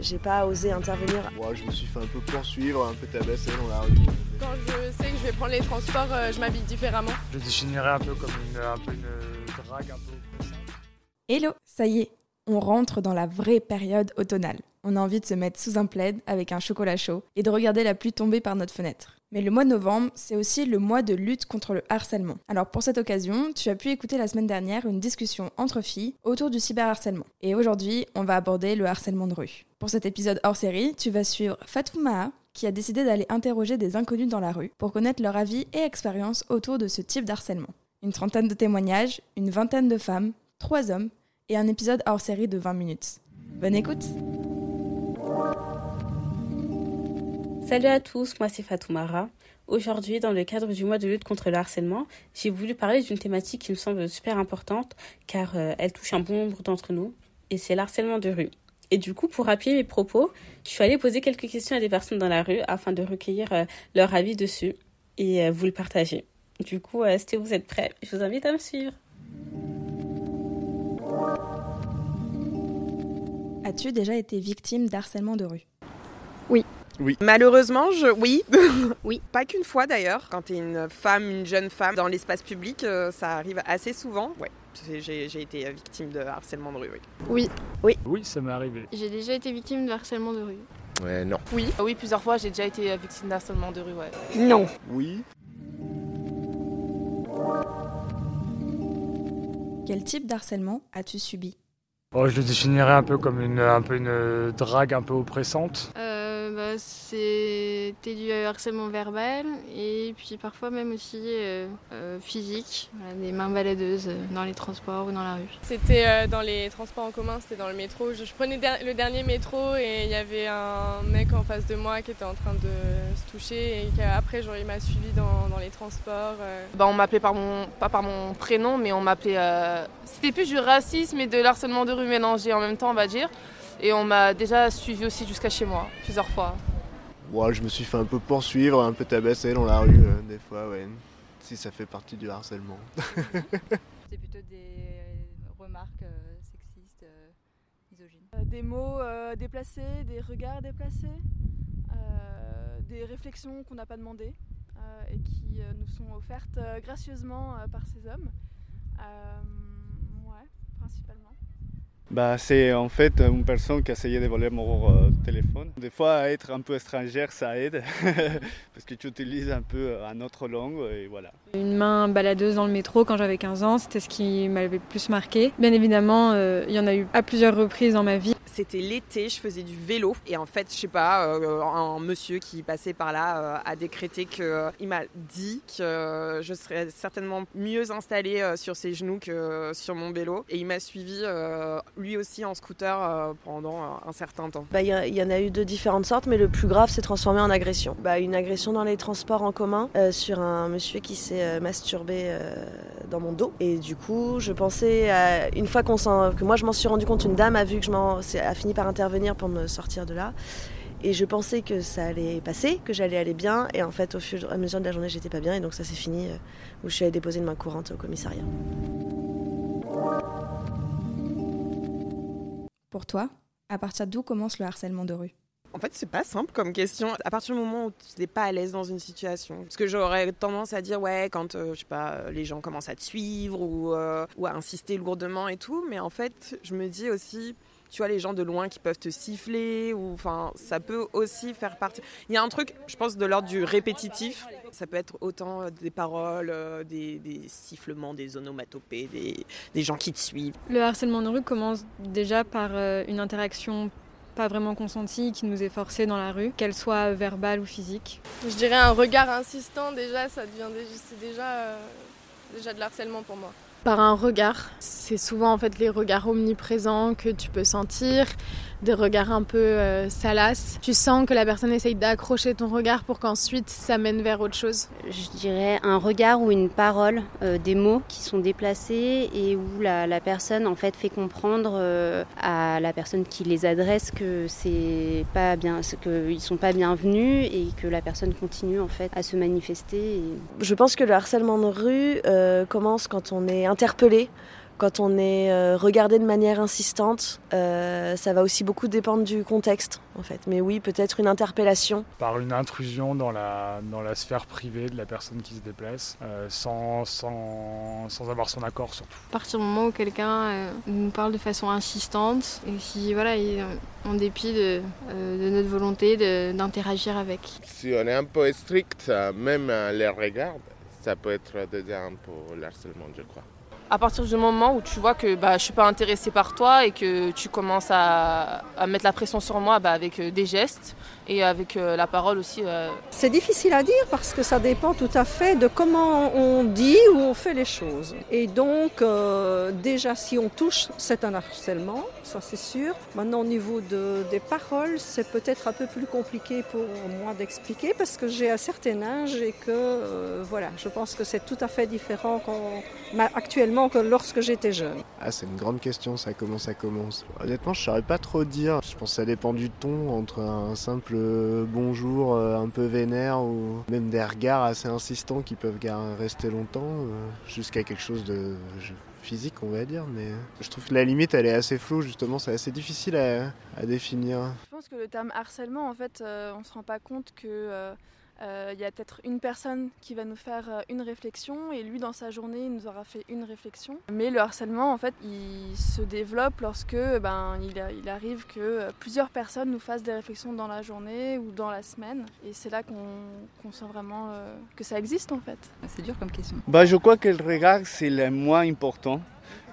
J'ai pas osé intervenir. Moi, je me suis fait un peu poursuivre, un peu tabasser dans la rue. Quand je sais que je vais prendre les transports, euh, je m'habille différemment. Je définirais un peu comme une, un peu une drague un peu Hello, ça y est, on rentre dans la vraie période automnale. On a envie de se mettre sous un plaid avec un chocolat chaud et de regarder la pluie tomber par notre fenêtre. Mais le mois de novembre, c'est aussi le mois de lutte contre le harcèlement. Alors pour cette occasion, tu as pu écouter la semaine dernière une discussion entre filles autour du cyberharcèlement. Et aujourd'hui, on va aborder le harcèlement de rue. Pour cet épisode hors série, tu vas suivre Fatouma qui a décidé d'aller interroger des inconnus dans la rue pour connaître leur avis et expérience autour de ce type d'harcèlement. Une trentaine de témoignages, une vingtaine de femmes, trois hommes et un épisode hors série de 20 minutes. Bonne écoute Salut à tous, moi c'est Fatoumara. Aujourd'hui, dans le cadre du mois de lutte contre le harcèlement, j'ai voulu parler d'une thématique qui me semble super importante car euh, elle touche un bon nombre d'entre nous et c'est l'harcèlement de rue. Et du coup, pour appuyer mes propos, je suis allée poser quelques questions à des personnes dans la rue afin de recueillir euh, leur avis dessus et euh, vous le partager. Du coup, est-ce que vous êtes prêts Je vous invite à me suivre. As-tu déjà été victime d'harcèlement de rue? Oui. Oui. Malheureusement, je... oui. Oui. Pas qu'une fois d'ailleurs. Quand tu es une femme, une jeune femme dans l'espace public, euh, ça arrive assez souvent. Ouais. J'ai été victime de harcèlement de rue, oui. Oui, Oui, ça m'est arrivé. J'ai déjà été victime de harcèlement de rue. Ouais, non. oui, oui, plusieurs fois j'ai déjà été victime d'harcèlement de rue, ouais. Non. Oui. Quel type d'harcèlement as-tu subi? Oh, je le définirais un peu comme une, un peu une drague un peu oppressante. Euh, bah, C'était du harcèlement verbal et puis parfois même aussi euh, euh, physique. Voilà, des mains baladeuses euh, dans les transports ou dans la rue. C'était euh, dans les transports en commun, c'était dans le métro. Je, je prenais der- le dernier métro et il y avait un mec en face de moi qui était en train de se toucher et qu'après genre il m'a suivi dans, dans les transports. euh. Bah, on m'appelait par mon pas par mon prénom mais on m'appelait euh, c'était plus du racisme et de l'harcèlement de rue mélangé en même temps on va dire. Et on m'a déjà suivi aussi jusqu'à chez moi plusieurs fois. Moi, je me suis fait un peu poursuivre, un peu tabasser dans la rue, euh, des fois, ouais. Si ça fait partie du harcèlement. C'est plutôt des remarques euh, sexistes, euh, misogynes. Euh, des mots euh, déplacés, des regards déplacés, euh, des réflexions qu'on n'a pas demandées euh, et qui euh, nous sont offertes euh, gracieusement euh, par ces hommes. Euh, ouais, principalement. Bah, c'est en fait une personne qui a essayé de voler mon euh, téléphone. Des fois, être un peu étrangère, ça aide, parce que tu utilises un peu un autre langue, et voilà. Une main baladeuse dans le métro quand j'avais 15 ans, c'était ce qui m'avait le plus marqué. Bien évidemment, euh, il y en a eu à plusieurs reprises dans ma vie. C'était l'été, je faisais du vélo et en fait, je sais pas, euh, un monsieur qui passait par là euh, a décrété que euh, il m'a dit que euh, je serais certainement mieux installée euh, sur ses genoux que euh, sur mon vélo et il m'a suivi euh, lui aussi en scooter euh, pendant euh, un certain temps. Bah, Il y, en a eu de différentes sortes, mais le plus grave s'est transformé en agression. Bah, une agression dans les transports en commun euh, sur un monsieur qui s'est masturbé dans mon dos. Et du coup, je pensais, une fois que moi je m'en suis rendu compte, une dame a vu que je m'en, a fini par intervenir pour me sortir de là. Et je pensais que ça allait passer, que j'allais aller bien. Et en fait, au fur et à mesure de la journée, j'étais pas bien. Et donc ça s'est fini où je suis allée déposer une main courante au commissariat. Pour toi, à partir d'où commence le harcèlement de rue? En fait, c'est pas simple comme question. À partir du moment où tu n'es pas à l'aise dans une situation, parce que j'aurais tendance à dire ouais quand euh, je sais pas euh, les gens commencent à te suivre euh, ou à insister lourdement et tout, mais en fait, je me dis aussi tu vois les gens de loin qui peuvent te siffler ou enfin ça peut aussi faire partie. Il y a un truc, je pense de l'ordre du répétitif. Ça peut être autant euh, des paroles, euh, des, des sifflements, des onomatopées, des, des gens qui te suivent. Le harcèlement de rue commence déjà par euh, une interaction pas vraiment consentie qui nous est forcée dans la rue, qu'elle soit verbale ou physique. Je dirais un regard insistant déjà ça devient déjà c'est déjà euh, déjà de l'harcèlement pour moi. Par un regard. C'est souvent en fait les regards omniprésents que tu peux sentir, des regards un peu euh, salaces. Tu sens que la personne essaye d'accrocher ton regard pour qu'ensuite ça mène vers autre chose. Je dirais un regard ou une parole, euh, des mots qui sont déplacés et où la, la personne en fait fait comprendre euh, à la personne qui les adresse que c'est pas bien, qu'ils sont pas bienvenus et que la personne continue en fait à se manifester. et- Je pense que le harcèlement de rue euh, commence quand on est interpellé Quand on est euh, regardé de manière insistante, euh, ça va aussi beaucoup dépendre du contexte en fait. Mais oui, peut-être une interpellation. Par une intrusion dans la, dans la sphère privée de la personne qui se déplace, euh, sans, sans, sans, avoir son accord surtout. À partir du moment où quelqu'un nous parle de façon insistante, et si voilà, en dépit de, de notre volonté d'interagir avec. Si on est un peu strict, même les regards, ça peut être déjà un peu l'harcèlement, je crois à partir du moment où tu vois que bah, je suis pas intéressée par toi et que tu commences à, mettre la pression sur moi bah, avec euh, des gestes et avec euh, la parole aussi. Euh. C'est difficile à dire parce que ça dépend tout à fait de comment on dit ou on fait les choses. Et donc, déjà, si on touche, c'est un harcèlement, ça c'est sûr. Maintenant, au niveau de, des paroles, c'est peut-être un peu plus compliqué pour moi d'expliquer parce que j'ai un certain âge et que, voilà, je pense que c'est tout à fait différent actuellement que lorsque j'étais jeune Ah, c'est une grande question, ça commence, ça commence? Honnêtement, je saurais pas trop dire. Je pense que ça dépend du ton, entre un simple bonjour euh, un peu vénère ou même des regards assez insistants qui peuvent rester longtemps, euh, jusqu'à quelque chose de physique, on va dire, mais je trouve que la limite, elle est assez floue, justement, c'est assez difficile à, définir. Je pense que le terme harcèlement, en fait, euh, on se rend pas compte que euh, il y a peut-être une personne qui va nous faire euh, une réflexion et lui dans sa journée il nous aura fait une réflexion. Mais le harcèlement en fait il se développe lorsque ben, il, arrive que euh, plusieurs personnes nous fassent des réflexions dans la journée ou dans la semaine et c'est là qu'on sent vraiment que ça existe en fait. C'est dur comme question. Bah, je crois que le regard c'est le moins important.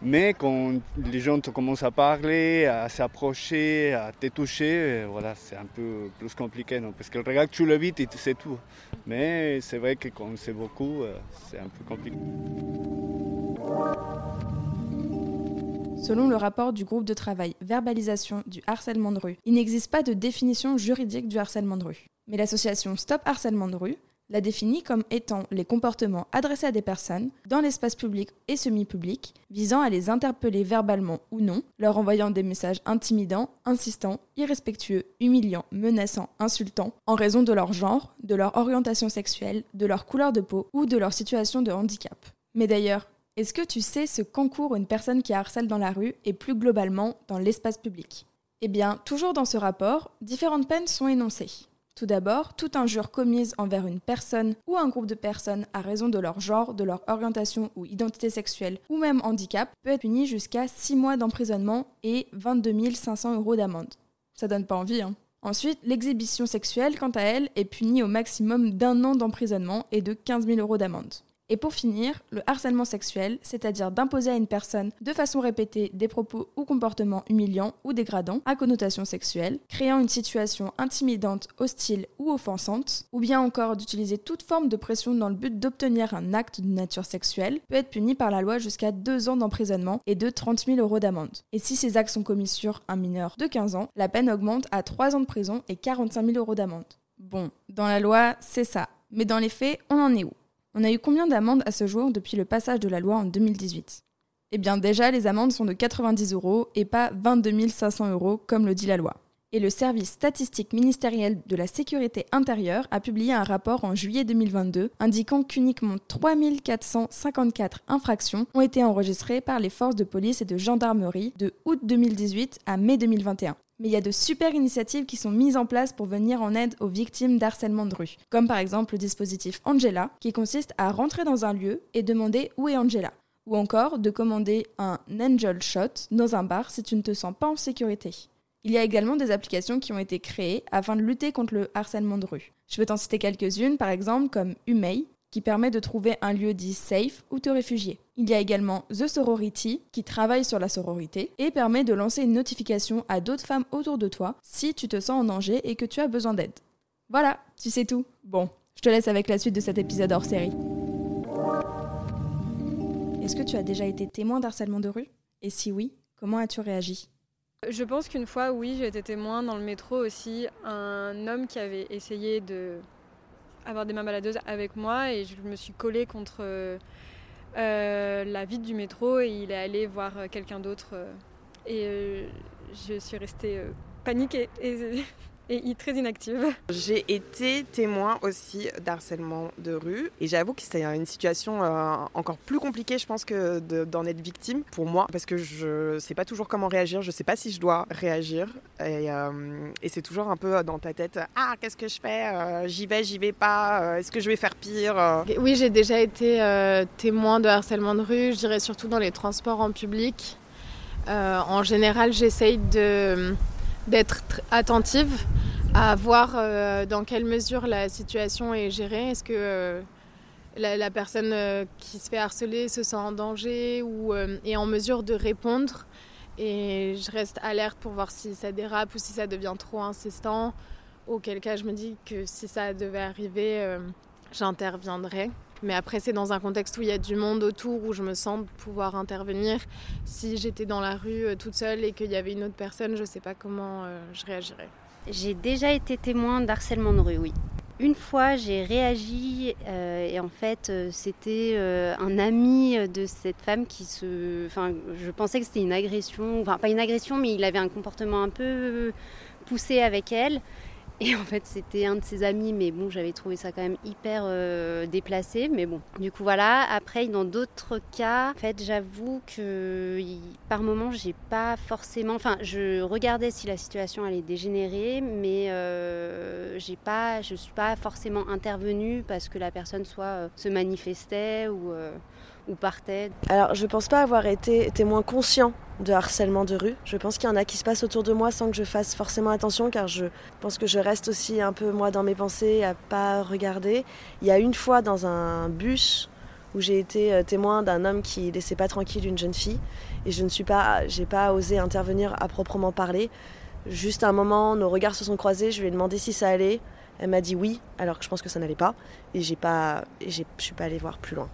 Mais quand les gens te commencent à parler, à s'approcher, à te toucher, euh, voilà, c'est un peu plus compliqué. Non Parce que le regard, tu le et c'est tout. Mais c'est vrai que quand on sait beaucoup, euh, c'est un peu compliqué. Selon le rapport du groupe de travail Verbalisation du harcèlement de rue, il n'existe pas de définition juridique du harcèlement de rue. Mais l'association Stop Harcèlement de rue la définit comme étant les comportements adressés à des personnes dans l'espace public et semi-public, visant à les interpeller verbalement ou non, leur envoyant des messages intimidants, insistants, irrespectueux, humiliants, menaçants, insultants, en raison de leur genre, de leur orientation sexuelle, de leur couleur de peau ou de leur situation de handicap. Mais d'ailleurs, est-ce que tu sais ce qu'encourt une personne qui harcèle dans la rue et plus globalement dans l'espace public? Eh bien, toujours dans ce rapport, différentes peines sont énoncées. Tout d'abord, toute injure commise envers une personne ou un groupe de personnes à raison de leur genre, de leur orientation ou identité sexuelle ou même handicap peut être punie jusqu'à 6 mois d'emprisonnement et 22 500 euros d'amende. Ça donne pas envie, hein. Ensuite, l'exhibition sexuelle, quant à elle, est punie au maximum d'un an d'emprisonnement et de 15 000 euros d'amende. Et pour finir, le harcèlement sexuel, c'est-à-dire d'imposer à une personne de façon répétée des propos ou comportements humiliants ou dégradants à connotation sexuelle, créant une situation intimidante, hostile ou offensante, ou bien encore d'utiliser toute forme de pression dans le but d'obtenir un acte de nature sexuelle, peut être puni par la loi jusqu'à 2 ans d'emprisonnement et de 30 000 euros d'amende. Et si ces actes sont commis sur un mineur de 15 ans, la peine augmente à 3 ans de prison et 45 000 euros d'amende. Bon, dans la loi, c'est ça. Mais dans les faits, on en est où? On a eu combien d'amendes à ce jour depuis le passage de la loi en 2018 Eh bien déjà, les amendes sont de 90 euros et pas 22 500 euros comme le dit la loi. Et le service statistique ministériel de la sécurité intérieure a publié un rapport en juillet 2022 indiquant qu'uniquement 3454 infractions ont été enregistrées par les forces de police et de gendarmerie de août 2018 à mai 2021. Mais il y a de super initiatives qui sont mises en place pour venir en aide aux victimes d'harcèlement de rue, comme par exemple le dispositif Angela, qui consiste à rentrer dans un lieu et demander où est Angela, ou encore de commander un Angel Shot dans un bar si tu ne te sens pas en sécurité. Il y a également des applications qui ont été créées afin de lutter contre le harcèlement de rue. Je peux t'en citer quelques-unes, par exemple comme Umei, qui permet de trouver un lieu dit safe où te réfugier. Il y a également The Sorority qui travaille sur la sororité et permet de lancer une notification à d'autres femmes autour de toi si tu te sens en danger et que tu as besoin d'aide. Voilà, tu sais tout. Bon, je te laisse avec la suite de cet épisode hors série. Est-ce que tu as déjà été témoin d'harcèlement de rue? Et si oui, comment as-tu réagi? Je pense qu'une fois, oui, j'ai été témoin dans le métro aussi, un homme qui avait essayé de avoir des mains baladeuses avec moi et je me suis collée contre euh, la vitre du métro et il est allé voir quelqu'un d'autre euh, et euh, je suis restée paniquée. Et et I très inactive. J'ai été témoin aussi d'harcèlement de rue et j'avoue que c'est une situation euh, encore plus compliquée, je pense, que d'en être victime pour moi parce que je sais pas toujours comment réagir, je sais pas si je dois réagir et, euh, et c'est toujours un peu dans ta tête ah qu'est-ce que je fais euh, j'y vais j'y vais pas est-ce que je vais faire pire Oui j'ai déjà été témoin de harcèlement de rue, je dirais surtout dans les transports en public. en général j'essaye de d'être attentive à voir euh, dans quelle mesure la situation est gérée. Est-ce que euh, la, personne euh, qui se fait harceler se sent en danger ou est en mesure de répondre? Et je reste alerte pour voir si ça dérape ou si ça devient trop insistant. Auquel cas, je me dis que si ça devait arriver, j'interviendrai. Mais après, c'est dans un contexte où il y a du monde autour, où je me sens pouvoir intervenir. Si j'étais dans la rue euh, toute seule et qu'il y avait une autre personne, je ne sais pas comment euh, je réagirais. J'ai déjà été témoin d'harcèlement de rue, oui. Une fois, j'ai réagi euh, et en fait, c'était un ami de cette femme qui se. Enfin, je pensais que c'était une agression. Enfin, pas une agression, mais il avait un comportement un peu poussé avec elle. Et en fait, c'était un de ses amis, mais bon, j'avais trouvé ça quand même hyper euh, déplacé. Mais bon, du coup, voilà. Après, dans d'autres cas, en fait, j'avoue que par moment, j'ai pas forcément. Enfin, je regardais si la situation allait dégénérer, mais euh, j'ai pas, je suis pas forcément intervenue parce que la personne soit euh, se manifestait ou ou partait Alors, je pense pas avoir été témoin conscient de harcèlement de rue. Je pense qu'il y en a qui se passent autour de moi sans que je fasse forcément attention, car je pense que je reste aussi un peu moi dans mes pensées à pas regarder. Il y a une fois dans un bus où j'ai été euh, témoin d'un homme qui laissait pas tranquille une jeune fille et je ne suis pas, j'ai pas osé intervenir à proprement parler. Juste un moment, nos regards se sont croisés. Je lui ai demandé si ça allait. Elle m'a dit oui, alors que je pense que ça n'allait pas. Et j'ai pas, et je suis pas allée voir plus loin.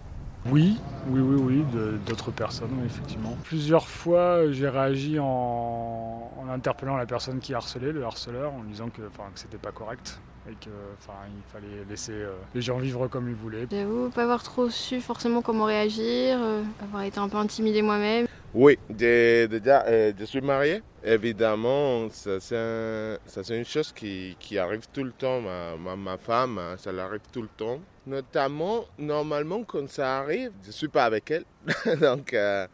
Oui, oui, oui, oui, d'autres personnes, effectivement. Plusieurs fois, j'ai réagi en, interpellant la personne qui harcelait, le harceleur, en disant que, enfin, que c'était pas correct et qu'il fallait laisser euh, les gens vivre comme ils voulaient. J'avoue pas avoir trop su forcément comment réagir, euh, avoir été un peu intimidée moi-même. Oui, déjà, euh, je suis marié. Évidemment, ça c'est une chose qui, qui, arrive tout le temps. Ma, ma, femme, ça l'arrive tout le temps. Notamment, normalement, quand ça arrive, je ne suis pas avec elle. Donc, euh,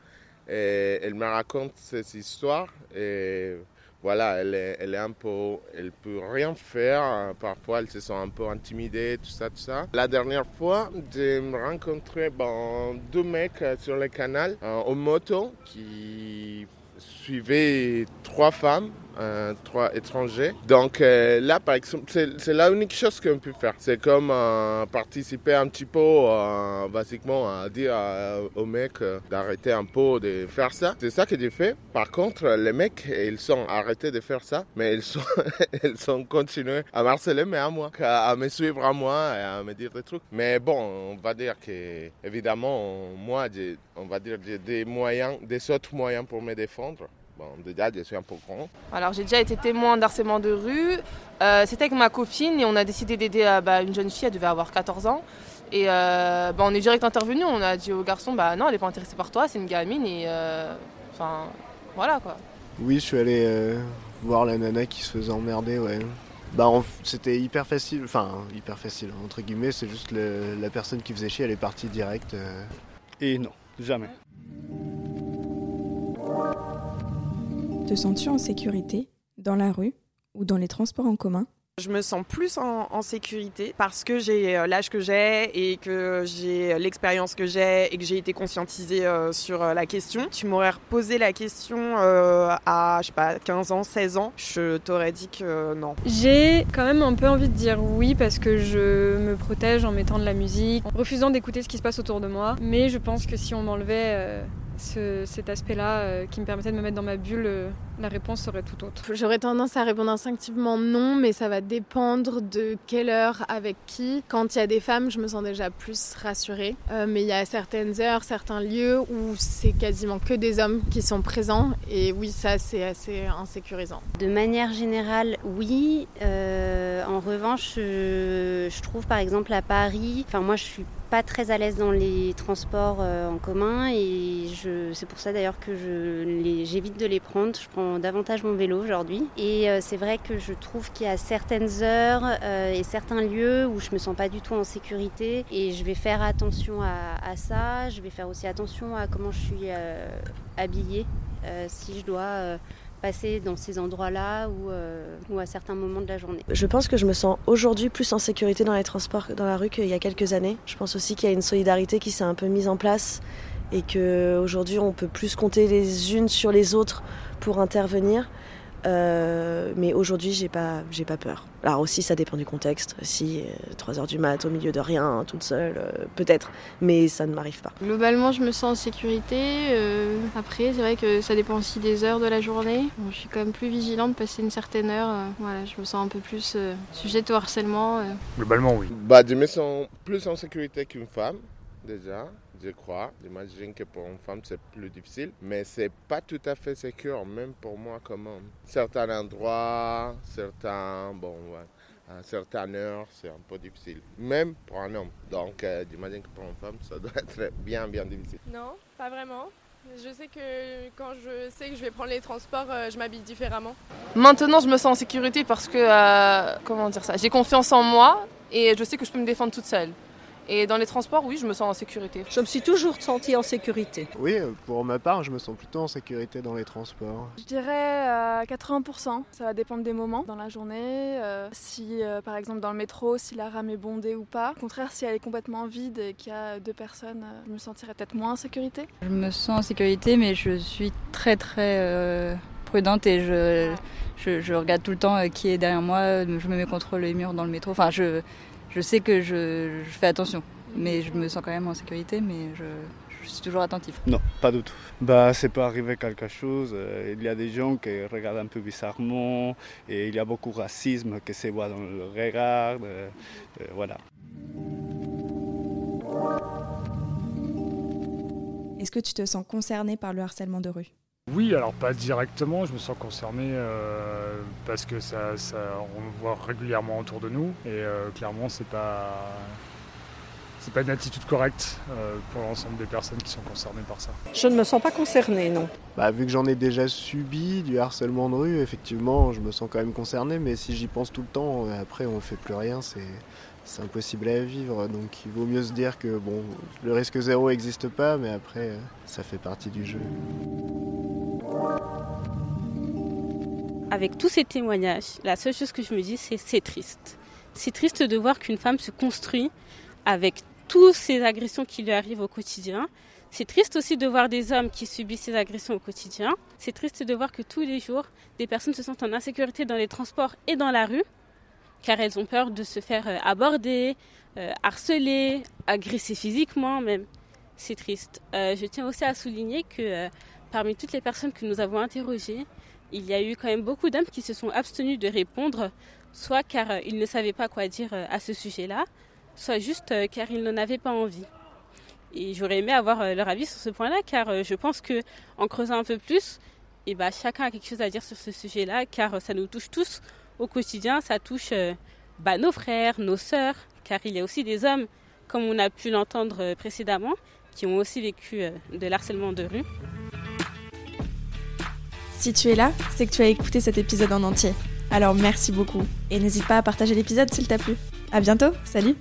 elle me raconte ces histoires. Et voilà, elle est, un peu, elle peut rien faire. Parfois, elle se sent un peu intimidée, tout ça, tout ça. La dernière fois, j'ai rencontré bon, deux mecs sur le canal en moto qui suivaient trois femmes euh, trois étrangers. Donc euh, là, par exemple, c'est la unique chose qu'on peut faire. C'est comme euh, participer un petit peu, basiquement, à dire aux mecs d'arrêter un peu de faire ça. C'est ça que j'ai fait. Par contre, les mecs, ils sont arrêtés de faire ça, mais ils sont, ils sont continués à harceler, mais à moi, à me suivre à moi et à me dire des trucs. Mais bon, on va dire que, évidemment, moi, on va dire, j'ai des moyens, des autres moyens pour me défendre. Bon, déjà, je suis un peu grand. Alors, j'ai déjà été témoin d'harcèlement de rue. Euh, c'était avec ma copine et on a décidé d'aider euh, bah, une jeune fille, elle devait avoir 14 ans. Et euh, bah, on est direct intervenu, on a dit au garçon, bah non, elle n'est pas intéressée par toi, c'est une gamine et enfin, voilà quoi. Oui, je suis allé voir la nana qui se faisait emmerder, ouais. Bah, c'était hyper facile, enfin, hyper facile, entre guillemets, c'est juste la personne qui faisait chier, elle est partie direct. Et non, jamais. Te sens-tu en sécurité dans la rue ou dans les transports en commun? Je me sens plus en, sécurité parce que j'ai euh, l'âge que j'ai et que j'ai l'expérience que j'ai et que j'ai été conscientisée euh, sur euh, la question. Tu m'aurais posé la question à, je sais pas, 15 ans, 16 ans, je t'aurais dit que non. J'ai quand même un peu envie de dire oui parce que je me protège en mettant de la musique, en refusant d'écouter ce qui se passe autour de moi. Mais je pense que si on m'enlevait cet aspect-là euh, qui me permettait de me mettre dans ma bulle, euh, la réponse serait tout autre. J'aurais tendance à répondre instinctivement non, mais ça va dépendre de quelle heure, avec qui. Quand il y a des femmes, je me sens déjà plus rassurée. Euh, mais il y a certaines heures, certains lieux où c'est quasiment que des hommes qui sont présents. Et oui, ça, c'est assez insécurisant. De manière générale, oui. en revanche, je trouve par exemple à Paris, enfin moi je suis pas très à l'aise dans les transports en commun et c'est pour ça d'ailleurs que j'évite de les prendre. Je prends davantage mon vélo aujourd'hui. Et c'est vrai que je trouve qu'il y a certaines heures et certains lieux où je me sens pas du tout en sécurité. Et je vais faire attention à, ça. Je vais faire aussi attention à comment je suis habillée. si je dois passer dans ces endroits-là ou, ou, à certains moments de la journée. Je pense que je me sens aujourd'hui plus en sécurité dans les transports dans la rue qu'il y a quelques années. Je pense aussi qu'il y a une solidarité qui s'est un peu mise en place et qu'aujourd'hui on peut plus compter les unes sur les autres pour intervenir. Euh, mais aujourd'hui, j'ai pas, j'ai pas peur. Alors aussi, ça dépend du contexte. Si 3 euh, heures du mat au milieu de rien, toute seule, euh, peut-être. Mais ça ne m'arrive pas. Globalement, je me sens en sécurité. après, c'est vrai que ça dépend aussi des heures de la journée. je suis quand même plus vigilante, passer une certaine heure. voilà, je me sens un peu plus sujette au harcèlement. Globalement, oui. Bah, je me sens plus en sécurité qu'une femme, déjà je crois. J'imagine que pour une femme, c'est plus difficile. Mais c'est pas tout à fait sûr, même pour moi comme homme. Certains endroits, certains, bon, à certaines heures, c'est un peu difficile. Même pour un homme. Donc, euh, j'imagine que pour une femme, ça doit être bien, bien difficile. Non, pas vraiment. Je sais que quand je sais que je vais prendre les transports, euh, je m'habille différemment. Maintenant, je me sens en sécurité parce que, euh, comment dire ça, j'ai confiance en moi et je sais que je peux me défendre toute seule. Et dans les transports, oui, je me sens en sécurité. Je me suis toujours sentie en sécurité. Oui, pour ma part, je me sens plutôt en sécurité dans les transports. Je dirais à 80%. Ça va dépendre des moments dans la journée. Euh, si, euh, par exemple, dans le métro, si la rame est bondée ou pas. Au contraire, si elle est complètement vide et qu'il y a deux personnes, euh, je me sentirais peut-être moins en sécurité. Je me sens en sécurité, mais je suis très très prudente et je, je, je, regarde tout le temps qui est derrière moi. Je me mets contre les murs dans le métro. Enfin, je je sais que je, fais attention, mais je me sens quand même en sécurité, mais je, suis toujours attentif. Non, pas du tout. Bah, c'est pas arriver quelque chose. Euh, il y a des gens qui regardent un peu bizarrement, et il y a beaucoup de racisme qui se voit dans le regard. Euh, euh, voilà. Est-ce que tu te sens concerné par le harcèlement de rue? Oui, alors pas directement, je me sens concerné euh, parce que ça, ça, on le voit régulièrement autour de nous et euh, clairement c'est pas c'est pas une attitude correcte euh, pour l'ensemble des personnes qui sont concernées par ça. Je ne me sens pas concerné, non. Bah, vu que j'en ai déjà subi du harcèlement de rue, effectivement, je me sens quand même concerné, mais si j'y pense tout le temps, après on fait plus rien, c'est c'est impossible à vivre. Donc il vaut mieux se dire que bon, le risque zéro n'existe pas, mais après ça fait partie du jeu. Avec tous ces témoignages, la seule chose que je me dis, c'est c'est triste. C'est triste de voir qu'une femme se construit avec toutes ces agressions qui lui arrivent au quotidien. C'est triste aussi de voir des hommes qui subissent ces agressions au quotidien. C'est triste de voir que tous les jours, des personnes se sentent en insécurité dans les transports et dans la rue, car elles ont peur de se faire euh, aborder, euh, harceler, agresser physiquement même. C'est triste. Euh, je tiens aussi à souligner que Parmi toutes les personnes que nous avons interrogées, il y a eu quand même beaucoup d'hommes qui se sont abstenus de répondre, soit car ils ne savaient pas quoi dire à ce sujet-là, soit juste car ils n'en avaient pas envie. Et j'aurais aimé avoir leur avis sur ce point-là, car je pense que en creusant un peu plus, eh ben, chacun a quelque chose à dire sur ce sujet-là, car ça nous touche tous au quotidien, ça touche bah, nos frères, nos sœurs, car il y a aussi des hommes, comme on a pu l'entendre précédemment, qui ont aussi vécu de l'harcèlement de rue. Si tu es là, c'est que tu as écouté cet épisode en entier. Alors merci beaucoup et n'hésite pas à partager l'épisode s'il t'a plu. À bientôt, salut